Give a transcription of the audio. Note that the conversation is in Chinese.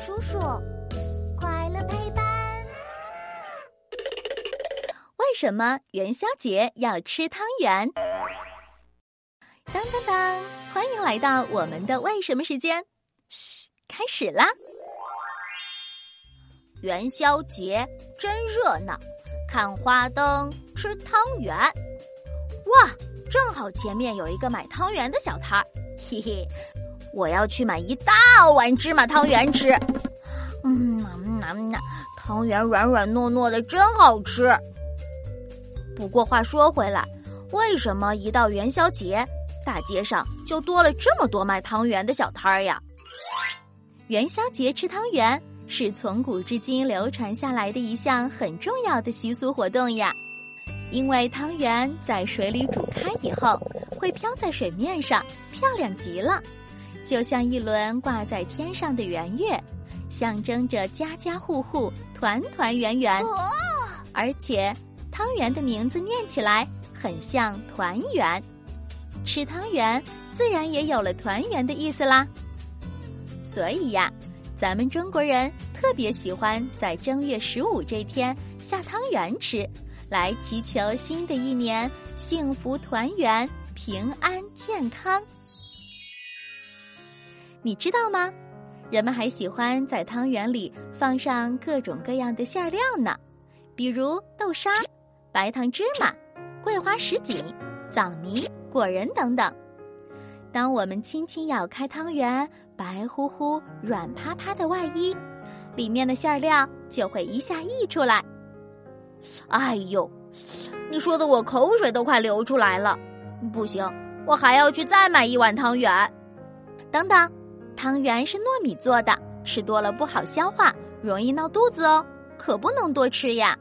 叔叔，快乐陪伴。为什么元宵节要吃汤圆？当当当！欢迎来到我们的为什么时间。嘘，开始啦！元宵节真热闹，看花灯，吃汤圆。哇，正好前面有一个买汤圆的小摊儿，嘿嘿，我要去买一大碗芝麻汤圆吃。嗯，汤圆软软糯糯的，真好吃。不过话说回来，为什么一到元宵节，大街上就多了这么多卖汤圆的小摊儿呀？元宵节吃汤圆是从古至今流传下来的一项很重要的习俗活动呀。因为汤圆在水里煮开以后，会飘在水面上，漂亮极了，就像一轮挂在天上的圆月，象征着家家户户团团圆圆，而且。汤圆的名字念起来很像团圆，吃汤圆自然也有了团圆的意思啦。所以呀，咱们中国人特别喜欢在正月十五这天下汤圆吃，来祈求新的一年幸福团圆、平安健康。你知道吗？人们还喜欢在汤圆里放上各种各样的馅料呢，比如豆沙。白糖、芝麻、桂花、什锦、枣泥、果仁等等。当我们轻轻咬开汤圆白乎乎、软趴趴的外衣，里面的馅料就会一下溢出来。哎呦，你说的我口水都快流出来了。不行，我还要去再买一碗汤圆。等等，汤圆是糯米做的，吃多了不好消化，容易闹肚子哦，可不能多吃呀。